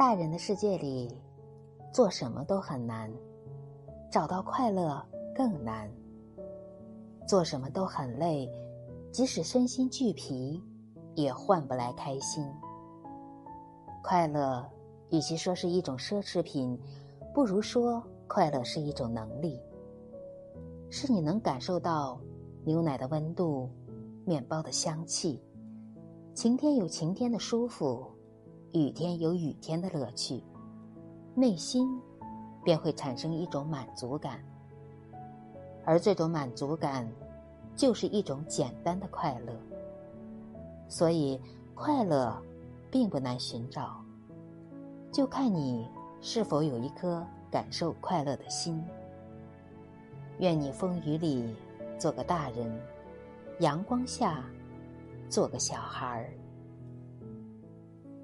大人的世界里，做什么都很难，找到快乐更难。做什么都很累，即使身心俱疲，也换不来开心。快乐，与其说是一种奢侈品，不如说快乐是一种能力。是你能感受到牛奶的温度，面包的香气，晴天有晴天的舒服，雨天有雨天的乐趣，内心便会产生一种满足感。而这种满足感，就是一种简单的快乐。所以，快乐。并不难寻找，就看你是否有一颗感受快乐的心。愿你风雨里做个大人，阳光下做个小孩儿。